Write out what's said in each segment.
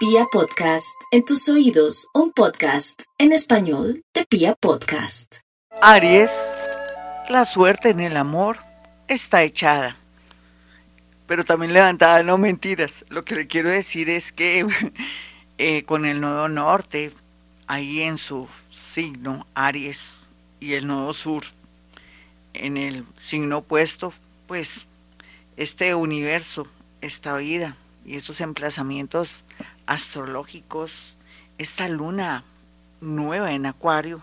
Pia Podcast, en tus oídos, un podcast en español de Pia Podcast. Aries, la suerte en el amor está echada, pero también levantada, no mentiras. Lo que le quiero decir es que eh, con el nodo norte, ahí en su signo, Aries, y el nodo sur, en el signo opuesto, pues este universo, esta vida y estos emplazamientos astrológicos, esta luna nueva en Acuario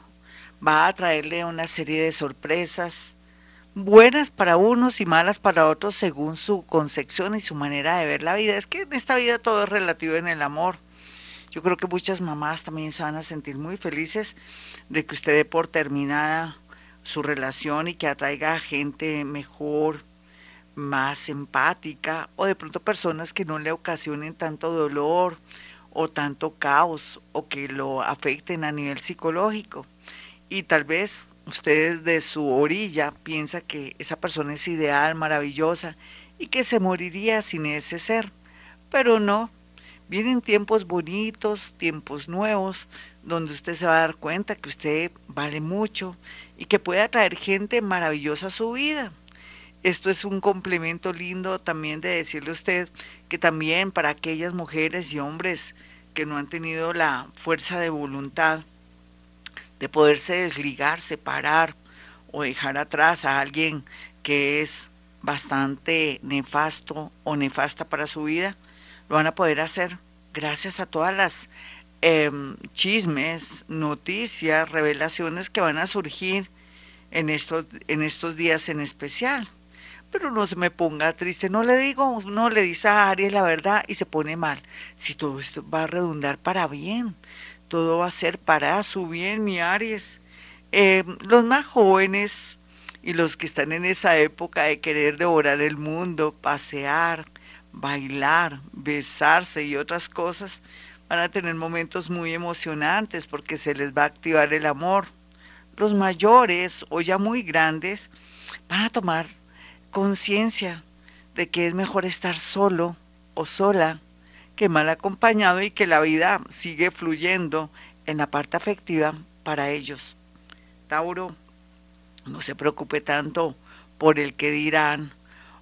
va a traerle una serie de sorpresas, buenas para unos y malas para otros según su concepción y su manera de ver la vida. Es que en esta vida todo es relativo en el amor. Yo creo que muchas mamás también se van a sentir muy felices de que usted dé por terminada su relación y que atraiga gente mejor, más empática o de pronto personas que no le ocasionen tanto dolor o tanto caos o que lo afecten a nivel psicológico. Y tal vez ustedes de su orilla piensa que esa persona es ideal, maravillosa y que se moriría sin ese ser. Pero no, vienen tiempos bonitos, tiempos nuevos, donde usted se va a dar cuenta que usted vale mucho y que puede atraer gente maravillosa a su vida. Esto es un complemento lindo también de decirle a usted que también para aquellas mujeres y hombres que no han tenido la fuerza de voluntad de poderse desligar, separar o dejar atrás a alguien que es bastante nefasto o nefasta para su vida, lo van a poder hacer gracias a todas las em, chismes, noticias, revelaciones que van a surgir en estos, en estos días en especial pero no se me ponga triste. No le digo, no le dice a Aries la verdad y se pone mal. Si todo esto va a redundar para bien, todo va a ser para su bien, mi Aries. Eh, los más jóvenes y los que están en esa época de querer devorar el mundo, pasear, bailar, besarse y otras cosas, van a tener momentos muy emocionantes porque se les va a activar el amor. Los mayores o ya muy grandes van a tomar conciencia de que es mejor estar solo o sola que mal acompañado y que la vida sigue fluyendo en la parte afectiva para ellos. Tauro, no se preocupe tanto por el que dirán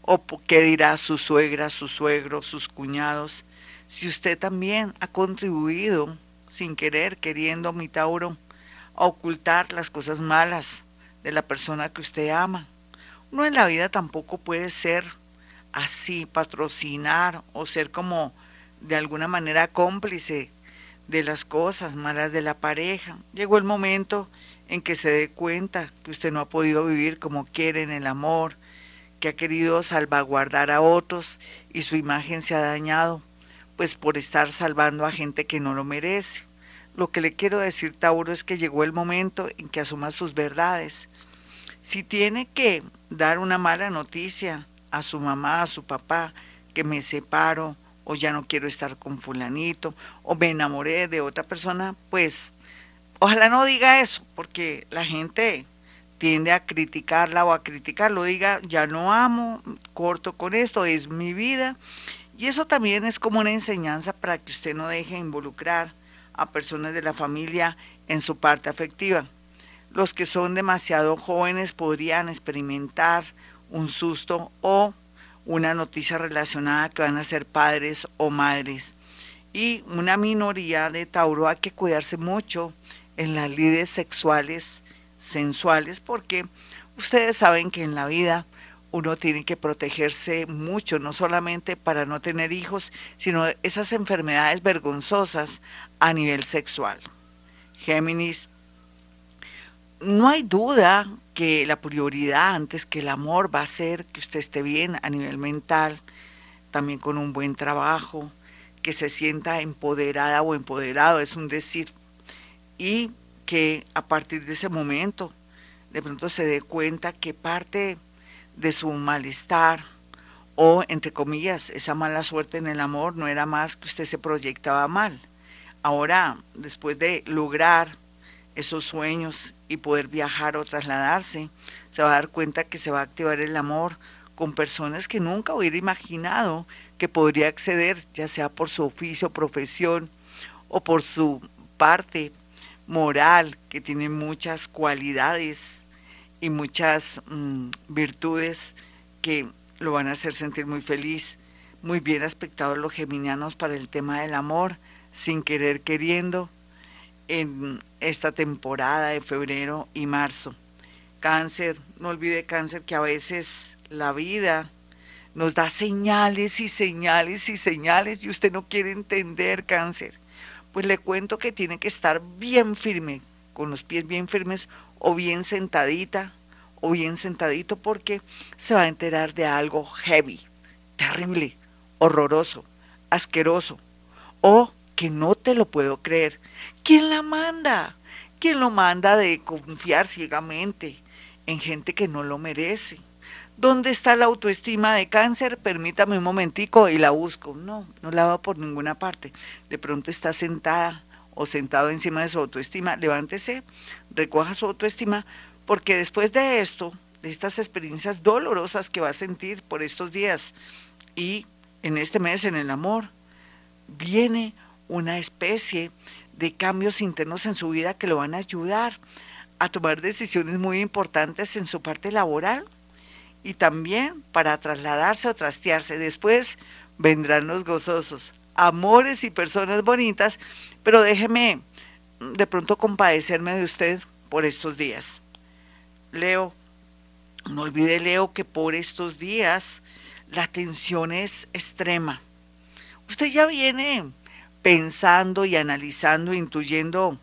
o qué dirá su suegra, su suegro, sus cuñados. Si usted también ha contribuido, sin querer, queriendo, mi Tauro, a ocultar las cosas malas de la persona que usted ama, uno en la vida tampoco puede ser así, patrocinar o ser como de alguna manera cómplice de las cosas malas de la pareja. Llegó el momento en que se dé cuenta que usted no ha podido vivir como quiere en el amor, que ha querido salvaguardar a otros y su imagen se ha dañado, pues por estar salvando a gente que no lo merece. Lo que le quiero decir, Tauro, es que llegó el momento en que asuma sus verdades. Si tiene que dar una mala noticia a su mamá, a su papá, que me separo o ya no quiero estar con fulanito o me enamoré de otra persona, pues ojalá no diga eso, porque la gente tiende a criticarla o a criticarlo, diga, ya no amo, corto con esto, es mi vida. Y eso también es como una enseñanza para que usted no deje involucrar a personas de la familia en su parte afectiva. Los que son demasiado jóvenes podrían experimentar un susto o una noticia relacionada que van a ser padres o madres. Y una minoría de Tauro hay que cuidarse mucho en las lides sexuales, sensuales, porque ustedes saben que en la vida uno tiene que protegerse mucho, no solamente para no tener hijos, sino esas enfermedades vergonzosas a nivel sexual. Géminis, no hay duda que la prioridad antes que el amor va a ser que usted esté bien a nivel mental, también con un buen trabajo, que se sienta empoderada o empoderado, es un decir, y que a partir de ese momento de pronto se dé cuenta que parte de su malestar o, entre comillas, esa mala suerte en el amor no era más que usted se proyectaba mal. Ahora, después de lograr esos sueños y poder viajar o trasladarse, se va a dar cuenta que se va a activar el amor con personas que nunca hubiera imaginado que podría acceder, ya sea por su oficio, profesión o por su parte moral, que tiene muchas cualidades y muchas mm, virtudes que lo van a hacer sentir muy feliz, muy bien aspectados los geminianos para el tema del amor, sin querer queriendo, en esta temporada de febrero y marzo. Cáncer, no olvide cáncer que a veces la vida nos da señales y señales y señales y usted no quiere entender cáncer. Pues le cuento que tiene que estar bien firme, con los pies bien firmes o bien sentadita o bien sentadito porque se va a enterar de algo heavy, terrible, horroroso, asqueroso o que no te lo puedo creer. ¿Quién la manda? ¿Quién lo manda de confiar ciegamente en gente que no lo merece? ¿Dónde está la autoestima de cáncer? Permítame un momentico y la busco. No, no la va por ninguna parte. De pronto está sentada o sentado encima de su autoestima. Levántese, recoja su autoestima, porque después de esto, de estas experiencias dolorosas que va a sentir por estos días y en este mes en el amor, viene una especie de cambios internos en su vida que lo van a ayudar a tomar decisiones muy importantes en su parte laboral y también para trasladarse o trastearse. Después vendrán los gozosos, amores y personas bonitas, pero déjeme de pronto compadecerme de usted por estos días. Leo, no olvide Leo que por estos días la tensión es extrema. Usted ya viene pensando y analizando, intuyendo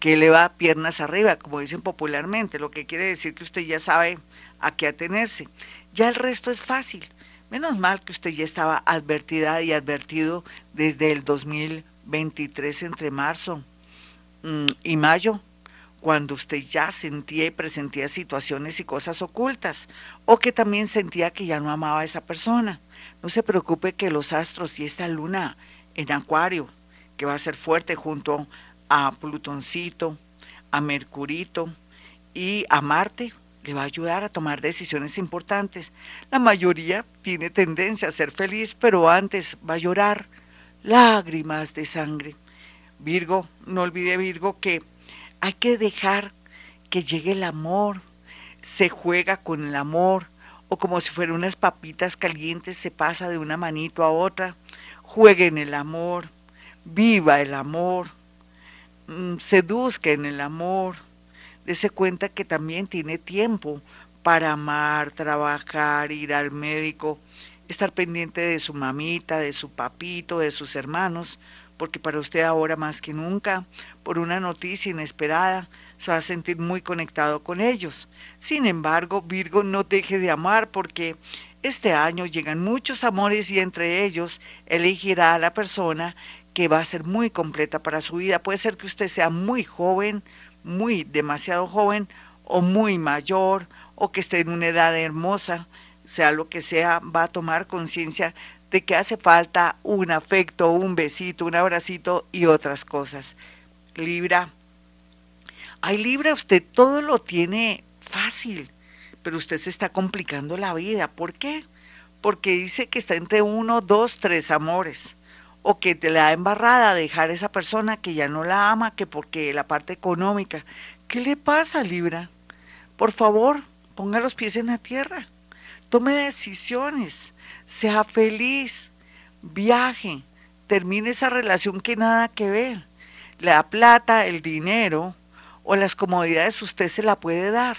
que le va piernas arriba, como dicen popularmente, lo que quiere decir que usted ya sabe a qué atenerse. Ya el resto es fácil. Menos mal que usted ya estaba advertida y advertido desde el 2023 entre marzo mm, y mayo, cuando usted ya sentía y presentía situaciones y cosas ocultas, o que también sentía que ya no amaba a esa persona. No se preocupe que los astros y esta luna en Acuario, que va a ser fuerte junto a Plutoncito, a Mercurito y a Marte, le va a ayudar a tomar decisiones importantes. La mayoría tiene tendencia a ser feliz, pero antes va a llorar lágrimas de sangre. Virgo, no olvide Virgo que hay que dejar que llegue el amor, se juega con el amor, o como si fueran unas papitas calientes se pasa de una manito a otra juegue en el amor, viva el amor, mm, seduzca en el amor, dése cuenta que también tiene tiempo para amar, trabajar, ir al médico, estar pendiente de su mamita, de su papito, de sus hermanos, porque para usted ahora más que nunca, por una noticia inesperada, se va a sentir muy conectado con ellos. Sin embargo, Virgo no deje de amar porque este año llegan muchos amores y entre ellos elegirá a la persona que va a ser muy completa para su vida. Puede ser que usted sea muy joven, muy demasiado joven o muy mayor o que esté en una edad hermosa, sea lo que sea, va a tomar conciencia de que hace falta un afecto, un besito, un abracito y otras cosas. Libra. Ay, Libra, usted todo lo tiene fácil pero usted se está complicando la vida. ¿Por qué? Porque dice que está entre uno, dos, tres amores. O que te la da embarrada dejar a esa persona que ya no la ama, que porque la parte económica. ¿Qué le pasa, Libra? Por favor, ponga los pies en la tierra. Tome decisiones. Sea feliz. Viaje. Termine esa relación que nada que ver. La plata, el dinero o las comodidades usted se la puede dar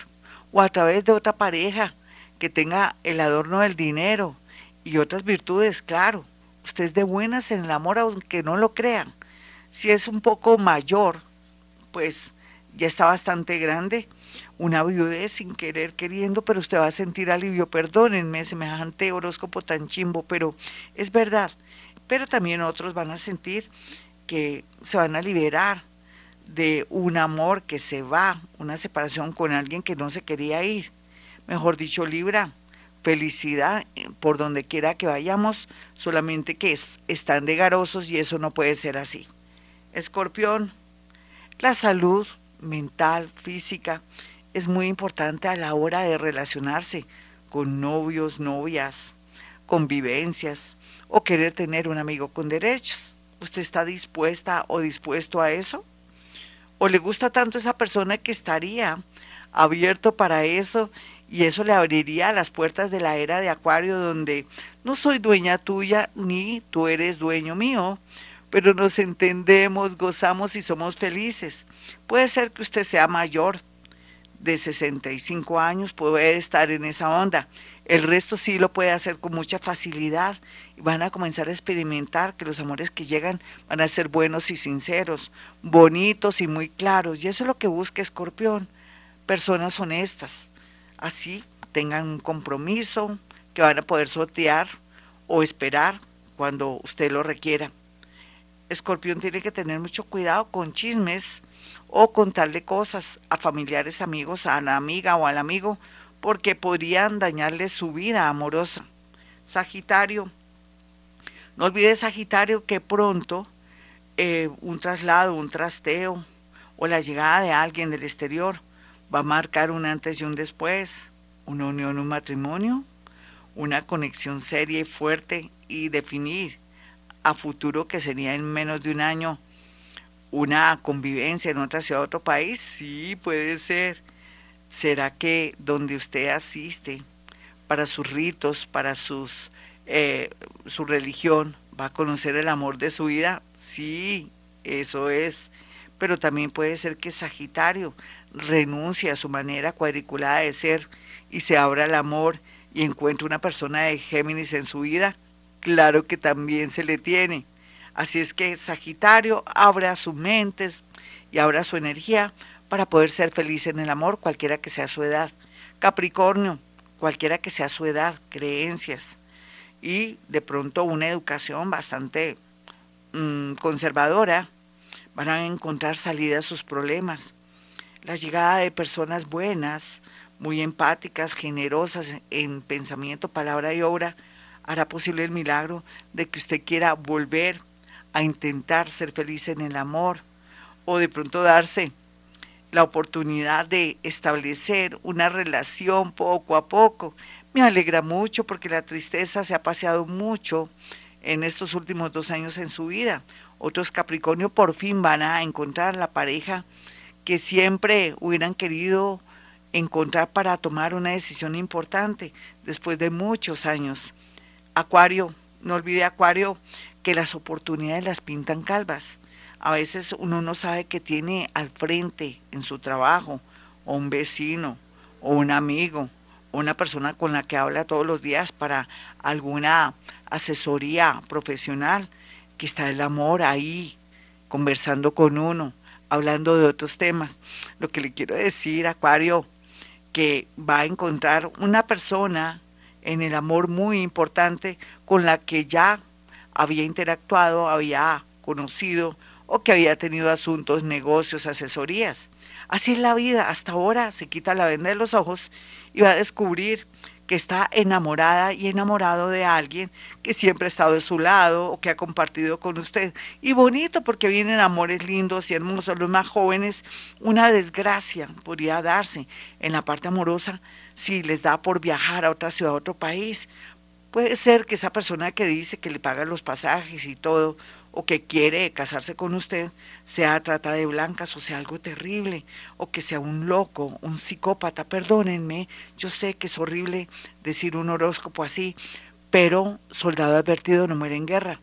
o a través de otra pareja que tenga el adorno del dinero y otras virtudes, claro. Usted es de buenas en el amor, aunque no lo crean. Si es un poco mayor, pues ya está bastante grande, una viudez sin querer queriendo, pero usted va a sentir alivio. Perdónenme semejante horóscopo tan chimbo, pero es verdad. Pero también otros van a sentir que se van a liberar de un amor que se va, una separación con alguien que no se quería ir. Mejor dicho, Libra, felicidad eh, por donde quiera que vayamos, solamente que están de garosos y eso no puede ser así. Escorpión, la salud mental, física, es muy importante a la hora de relacionarse con novios, novias, convivencias o querer tener un amigo con derechos. ¿Usted está dispuesta o dispuesto a eso? ¿O le gusta tanto esa persona que estaría abierto para eso y eso le abriría las puertas de la era de Acuario donde no soy dueña tuya ni tú eres dueño mío, pero nos entendemos, gozamos y somos felices. Puede ser que usted sea mayor de 65 años, puede estar en esa onda. El resto sí lo puede hacer con mucha facilidad van a comenzar a experimentar que los amores que llegan van a ser buenos y sinceros, bonitos y muy claros. Y eso es lo que busca Escorpión, personas honestas. Así tengan un compromiso que van a poder sortear o esperar cuando usted lo requiera. Escorpión tiene que tener mucho cuidado con chismes o contarle cosas a familiares, amigos, a la amiga o al amigo, porque podrían dañarle su vida amorosa. Sagitario, no olvide Sagitario que pronto eh, un traslado, un trasteo o la llegada de alguien del exterior va a marcar un antes y un después, una unión, un matrimonio, una conexión seria y fuerte y definir a futuro que sería en menos de un año una convivencia en otra ciudad, otro país, sí puede ser. ¿Será que donde usted asiste para sus ritos, para sus, eh, su religión, va a conocer el amor de su vida? Sí, eso es. Pero también puede ser que Sagitario renuncie a su manera cuadriculada de ser y se abra el amor y encuentre una persona de Géminis en su vida claro que también se le tiene. Así es que Sagitario abra su mente y abra su energía para poder ser feliz en el amor, cualquiera que sea su edad. Capricornio, cualquiera que sea su edad, creencias y de pronto una educación bastante mm, conservadora, van a encontrar salida a sus problemas. La llegada de personas buenas, muy empáticas, generosas en pensamiento, palabra y obra, hará posible el milagro de que usted quiera volver a intentar ser feliz en el amor o de pronto darse la oportunidad de establecer una relación poco a poco. Me alegra mucho porque la tristeza se ha paseado mucho en estos últimos dos años en su vida. Otros Capricornio por fin van a encontrar la pareja que siempre hubieran querido encontrar para tomar una decisión importante después de muchos años. Acuario, no olvide Acuario que las oportunidades las pintan calvas. A veces uno no sabe que tiene al frente en su trabajo, o un vecino, o un amigo, o una persona con la que habla todos los días para alguna asesoría profesional, que está el amor ahí, conversando con uno, hablando de otros temas. Lo que le quiero decir, Acuario, que va a encontrar una persona en el amor muy importante con la que ya había interactuado, había conocido o que había tenido asuntos, negocios, asesorías. Así es la vida, hasta ahora se quita la venda de los ojos y va a descubrir que está enamorada y enamorado de alguien que siempre ha estado de su lado o que ha compartido con usted. Y bonito porque vienen amores lindos y hermosos. Los más jóvenes, una desgracia podría darse en la parte amorosa si les da por viajar a otra ciudad, a otro país. Puede ser que esa persona que dice que le paga los pasajes y todo, o que quiere casarse con usted, sea trata de blancas o sea algo terrible, o que sea un loco, un psicópata. Perdónenme, yo sé que es horrible decir un horóscopo así, pero soldado advertido no muere en guerra,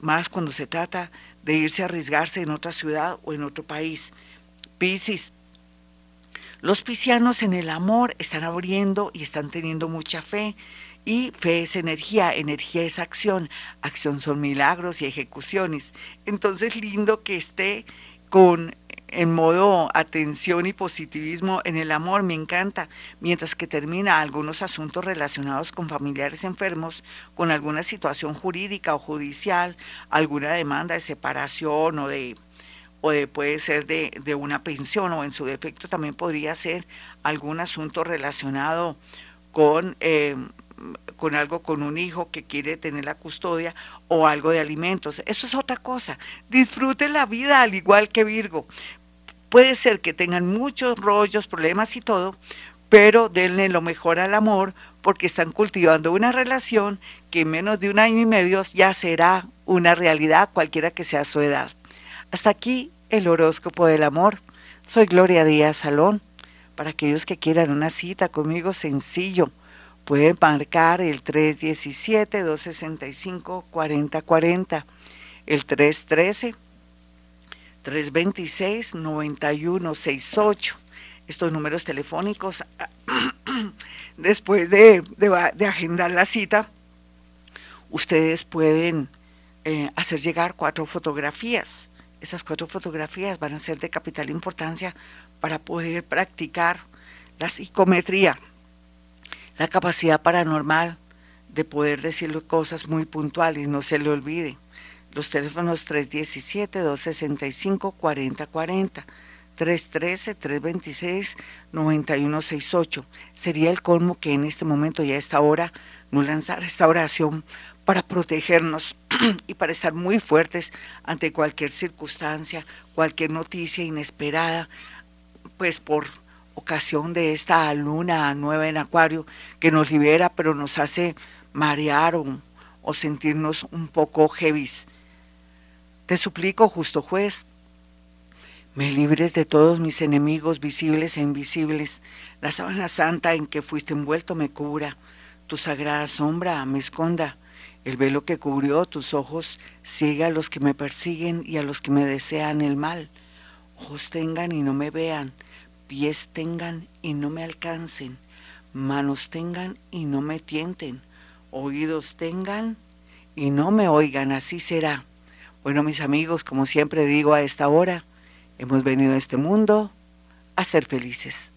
más cuando se trata de irse a arriesgarse en otra ciudad o en otro país. Piscis, los piscianos en el amor están abriendo y están teniendo mucha fe. Y fe es energía, energía es acción, acción son milagros y ejecuciones. Entonces lindo que esté con en modo atención y positivismo en el amor, me encanta, mientras que termina algunos asuntos relacionados con familiares enfermos, con alguna situación jurídica o judicial, alguna demanda de separación o de o de, puede ser de, de, una pensión o en su defecto también podría ser algún asunto relacionado con, eh, con algo, con un hijo que quiere tener la custodia o algo de alimentos. Eso es otra cosa. Disfrute la vida al igual que Virgo. Puede ser que tengan muchos rollos, problemas y todo, pero denle lo mejor al amor porque están cultivando una relación que en menos de un año y medio ya será una realidad, cualquiera que sea su edad. Hasta aquí el horóscopo del amor. Soy Gloria Díaz Salón. Para aquellos que quieran una cita conmigo, sencillo, pueden marcar el 317-265-4040, el 313-326-9168. Estos números telefónicos, después de, agendar la cita, ustedes pueden eh, hacer llegar cuatro fotografías esas cuatro fotografías van a ser de capital importancia para poder practicar la psicometría, la capacidad paranormal de poder decirle cosas muy puntuales, no se le olvide. Los teléfonos 317-265-4040, 313-326-9168. Sería el colmo que en este momento y a esta hora no lanzara esta oración para protegernos y para estar muy fuertes ante cualquier circunstancia, cualquier noticia inesperada, pues por ocasión de esta luna nueva en Acuario que nos libera pero nos hace marear o, o sentirnos un poco heavies. Te suplico, justo juez, me libres de todos mis enemigos visibles e invisibles. La sábana santa en que fuiste envuelto me cubra. Tu sagrada sombra me esconda el velo que cubrió tus ojos ciega a los que me persiguen y a los que me desean el mal. Ojos tengan y no me vean, pies tengan y no me alcancen, manos tengan y no me tienten, oídos tengan y no me oigan, así será. Bueno, mis amigos, como siempre digo a esta hora, hemos venido a este mundo a ser felices.